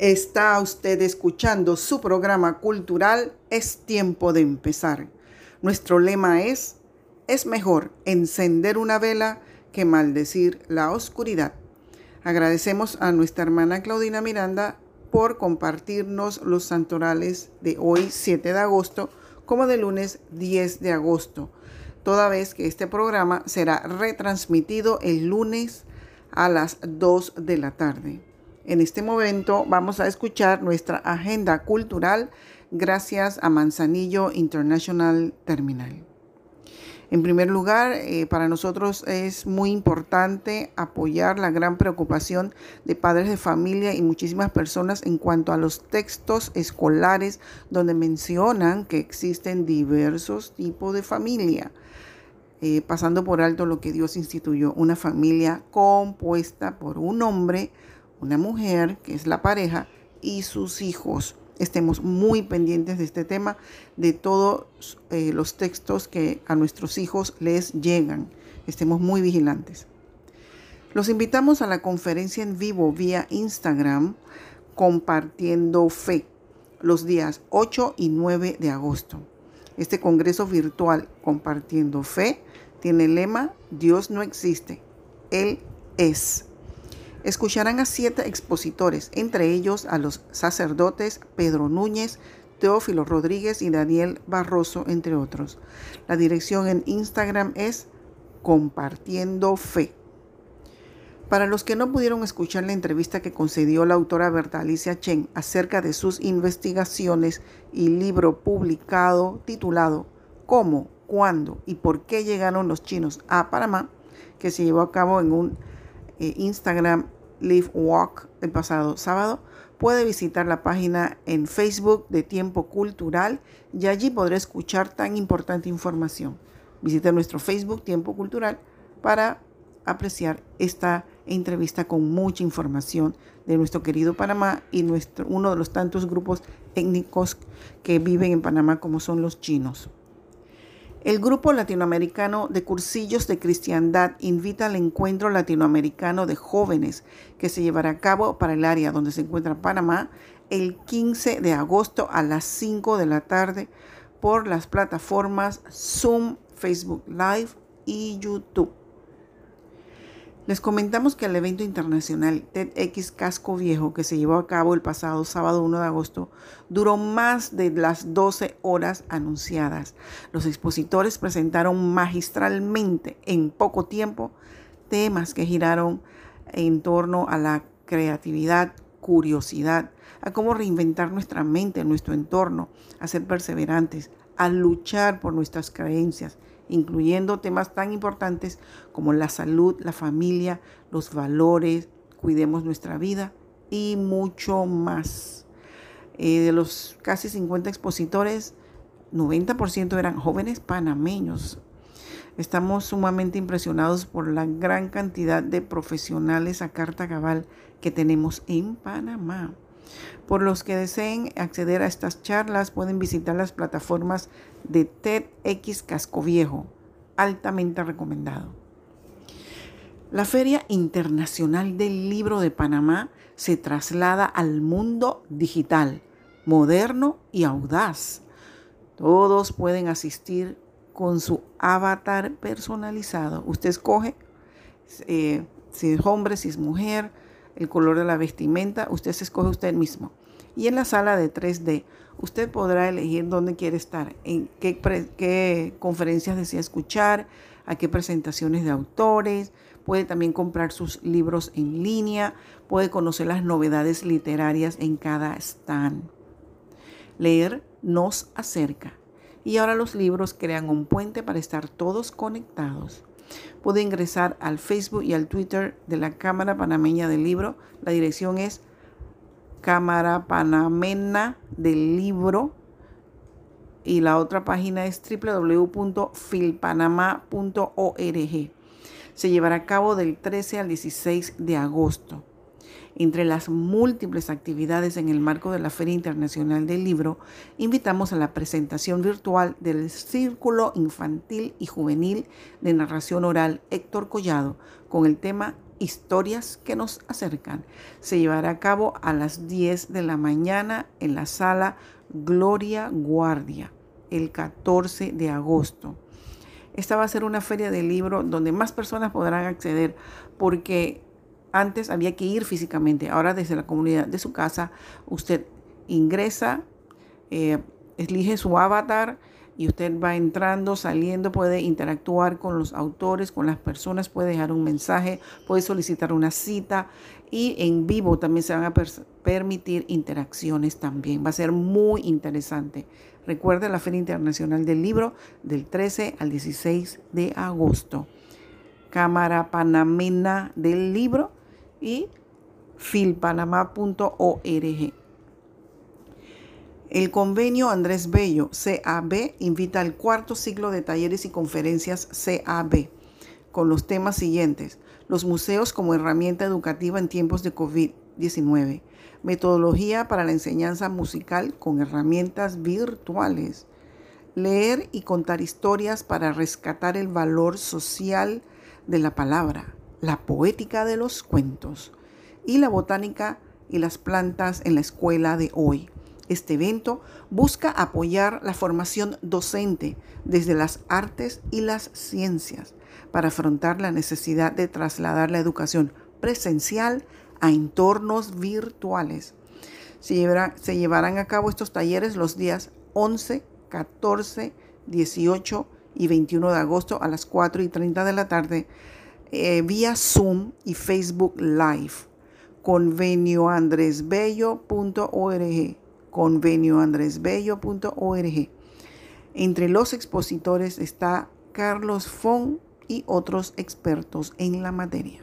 Está usted escuchando su programa cultural Es tiempo de empezar. Nuestro lema es, es mejor encender una vela que maldecir la oscuridad. Agradecemos a nuestra hermana Claudina Miranda por compartirnos los santorales de hoy 7 de agosto como de lunes 10 de agosto, toda vez que este programa será retransmitido el lunes a las 2 de la tarde. En este momento vamos a escuchar nuestra agenda cultural gracias a Manzanillo International Terminal. En primer lugar, eh, para nosotros es muy importante apoyar la gran preocupación de padres de familia y muchísimas personas en cuanto a los textos escolares donde mencionan que existen diversos tipos de familia. Eh, pasando por alto lo que Dios instituyó, una familia compuesta por un hombre, una mujer, que es la pareja, y sus hijos. Estemos muy pendientes de este tema, de todos eh, los textos que a nuestros hijos les llegan. Estemos muy vigilantes. Los invitamos a la conferencia en vivo vía Instagram, compartiendo fe, los días 8 y 9 de agosto. Este congreso virtual, compartiendo fe, tiene el lema Dios no existe, Él es. Escucharán a siete expositores, entre ellos a los sacerdotes Pedro Núñez, Teófilo Rodríguez y Daniel Barroso, entre otros. La dirección en Instagram es Compartiendo Fe. Para los que no pudieron escuchar la entrevista que concedió la autora Berta Alicia Chen acerca de sus investigaciones y libro publicado titulado ¿Cómo, cuándo y por qué llegaron los chinos a Panamá? que se llevó a cabo en un Instagram Live Walk el pasado sábado, puede visitar la página en Facebook de Tiempo Cultural y allí podrá escuchar tan importante información. Visita nuestro Facebook Tiempo Cultural para apreciar esta entrevista con mucha información de nuestro querido Panamá y nuestro, uno de los tantos grupos étnicos que viven en Panamá como son los chinos. El Grupo Latinoamericano de Cursillos de Cristiandad invita al encuentro latinoamericano de jóvenes que se llevará a cabo para el área donde se encuentra Panamá el 15 de agosto a las 5 de la tarde por las plataformas Zoom, Facebook Live y YouTube. Les comentamos que el evento internacional TEDx Casco Viejo, que se llevó a cabo el pasado sábado 1 de agosto, duró más de las 12 horas anunciadas. Los expositores presentaron magistralmente en poco tiempo temas que giraron en torno a la creatividad, curiosidad, a cómo reinventar nuestra mente, nuestro entorno, a ser perseverantes, a luchar por nuestras creencias incluyendo temas tan importantes como la salud, la familia, los valores, cuidemos nuestra vida y mucho más. Eh, de los casi 50 expositores, 90% eran jóvenes panameños. Estamos sumamente impresionados por la gran cantidad de profesionales a carta cabal que tenemos en Panamá. Por los que deseen acceder a estas charlas pueden visitar las plataformas de TEDx Casco Viejo, altamente recomendado. La Feria Internacional del Libro de Panamá se traslada al mundo digital, moderno y audaz. Todos pueden asistir con su avatar personalizado. Usted escoge eh, si es hombre, si es mujer, el color de la vestimenta, usted se escoge usted mismo. Y en la sala de 3D, usted podrá elegir dónde quiere estar, en qué, conferencias desea escuchar, a qué presentaciones de autores, puede también comprar sus libros en línea, puede conocer las novedades literarias en cada stand. Leer nos acerca y ahora los libros crean un puente para estar todos conectados. Puede ingresar al Facebook y al Twitter de la Cámara Panameña del Libro. La dirección es Cámara Panameña del Libro y la otra página es www.filpanama.org. Se llevará a cabo del 13 al 16 de agosto. Entre las múltiples actividades en el marco de la Feria Internacional del Libro, invitamos a la presentación virtual del Círculo Infantil y Juvenil de Narración Oral Héctor Collado con el tema Historias que nos acercan. Se llevará a cabo a las 10 de la mañana en la sala Gloria Guardia, el 14 de agosto. Esta va a ser una feria de libro donde más personas podrán acceder porque antes había que ir físicamente. Ahora desde la comunidad de su casa usted ingresa, eh, elige su avatar y usted va entrando, saliendo, puede interactuar con los autores, con las personas, puede dejar un mensaje, puede solicitar una cita y en vivo también se van a permitir interacciones también. Va a ser muy interesante. Recuerde la Feria Internacional del Libro del 13 al 16 de agosto. Cámara Panamena del Libro y filpanamá.org. El convenio Andrés Bello, CAB, invita al cuarto ciclo de talleres y conferencias CAB con los temas siguientes. Los museos como herramienta educativa en tiempos de COVID-19 metodología para la enseñanza musical con herramientas virtuales, leer y contar historias para rescatar el valor social de la palabra, la poética de los cuentos y la botánica y las plantas en la escuela de hoy. Este evento busca apoyar la formación docente desde las artes y las ciencias para afrontar la necesidad de trasladar la educación presencial a entornos virtuales. Se, llevarán a cabo estos talleres los días 11, 14, 18 y 21 de agosto a las 4 y 30 de la tarde eh, vía Zoom y Facebook Live. Convenioandresbello.org. Convenioandresbello.org. Entre los expositores está Carlos Fon y otros expertos en la materia.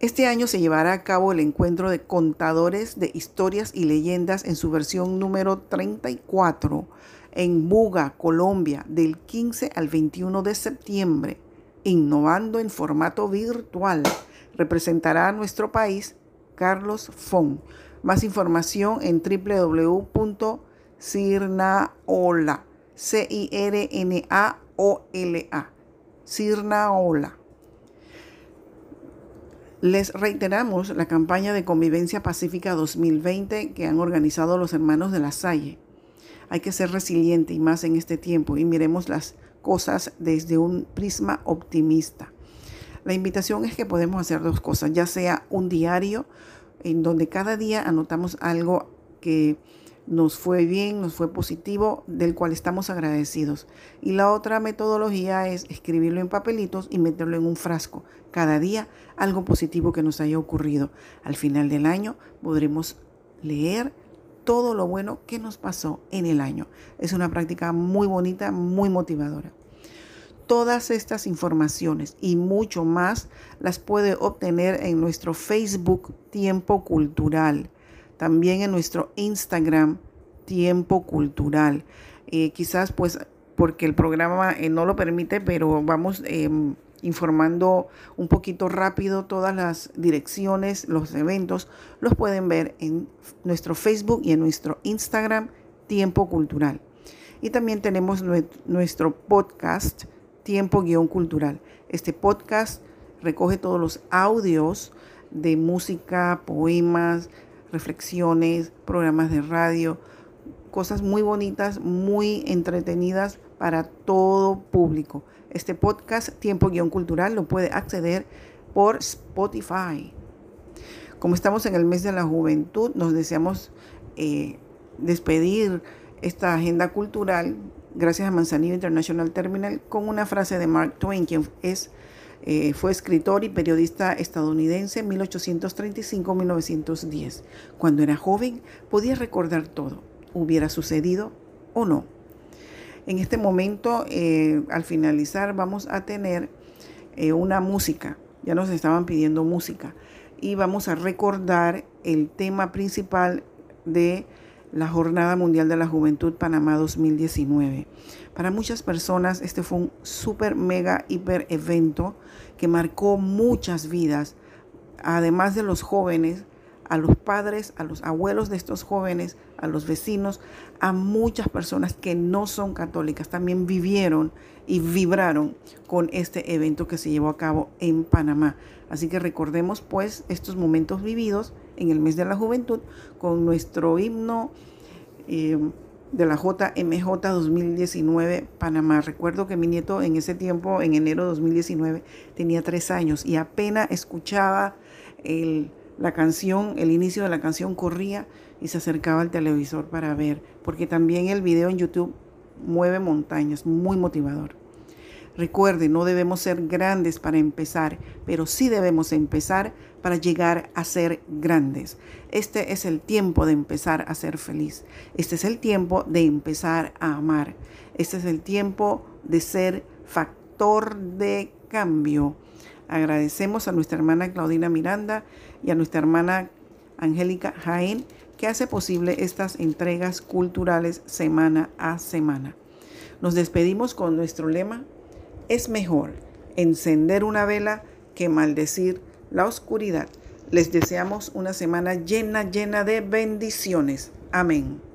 Este año se llevará a cabo el encuentro de contadores de historias y leyendas en su versión número 34 en Buga, Colombia, del 15 al 21 de septiembre, innovando en formato virtual. Representará a nuestro país Carlos Fon. Más información en www.cirnaola, C I R N A O L A. Cirnaola. Les reiteramos la campaña de convivencia pacífica 2020 que han organizado los hermanos de la Salle. Hay que ser resiliente y más en este tiempo y miremos las cosas desde un prisma optimista. La invitación es que podemos hacer dos cosas, ya sea un diario en donde cada día anotamos algo que nos fue bien, nos fue positivo, del cual estamos agradecidos. Y la otra metodología es escribirlo en papelitos y meterlo en un frasco. Cada día algo positivo que nos haya ocurrido. Al final del año podremos leer todo lo bueno que nos pasó en el año. Es una práctica muy bonita, muy motivadora. Todas estas informaciones y mucho más las puede obtener en nuestro Facebook Tiempo Cultural también en nuestro Instagram, Tiempo Cultural. Eh, quizás pues porque el programa eh, no lo permite, pero vamos em, informando un poquito rápido todas las direcciones, los eventos, los pueden ver en nuestro Facebook y en nuestro Instagram, Tiempo Cultural. Y también tenemos nuestro podcast, Tiempo-Cultural. Este podcast recoge todos los audios de música, poemas, reflexiones, programas de radio, cosas muy bonitas, muy entretenidas para todo público. Este podcast, Tiempo-Cultural, Cultural, lo puede acceder por Spotify. Como estamos en el mes de la juventud, nos deseamos eh, despedir esta agenda cultural gracias a Manzanillo International Terminal con una frase de Mark Twain, quien es eh, fue escritor y periodista estadounidense en 1835-1910. Cuando era joven podía recordar todo, hubiera sucedido o no. En este momento, eh, al finalizar, vamos a tener eh, una música. Ya nos estaban pidiendo música. Y vamos a recordar el tema principal de la Jornada Mundial de la Juventud Panamá 2019. Para muchas personas este fue un super, mega, hiper evento que marcó muchas vidas. Además de los jóvenes, a los padres, a los abuelos de estos jóvenes, a los vecinos, a muchas personas que no son católicas, también vivieron y vibraron con este evento que se llevó a cabo en Panamá. Así que recordemos pues estos momentos vividos en el mes de la juventud con nuestro himno eh, de la JMJ 2019 Panamá. Recuerdo que mi nieto en ese tiempo, en enero de 2019, tenía tres años y apenas escuchaba el la canción, el inicio de la canción corría y se acercaba al televisor para ver, porque también el video en YouTube mueve montañas, muy motivador. Recuerde, no debemos ser grandes para empezar, pero sí debemos empezar para llegar a ser grandes. Este es el tiempo de empezar a ser feliz. Este es el tiempo de empezar a amar. Este es el tiempo de ser factor de cambio Agradecemos a nuestra hermana Claudina Miranda y a nuestra hermana Angélica Jaén que hace posible estas entregas culturales semana a semana. Nos despedimos con nuestro lema, es mejor encender una vela que maldecir la oscuridad. Les deseamos una semana llena, llena de bendiciones. Amén.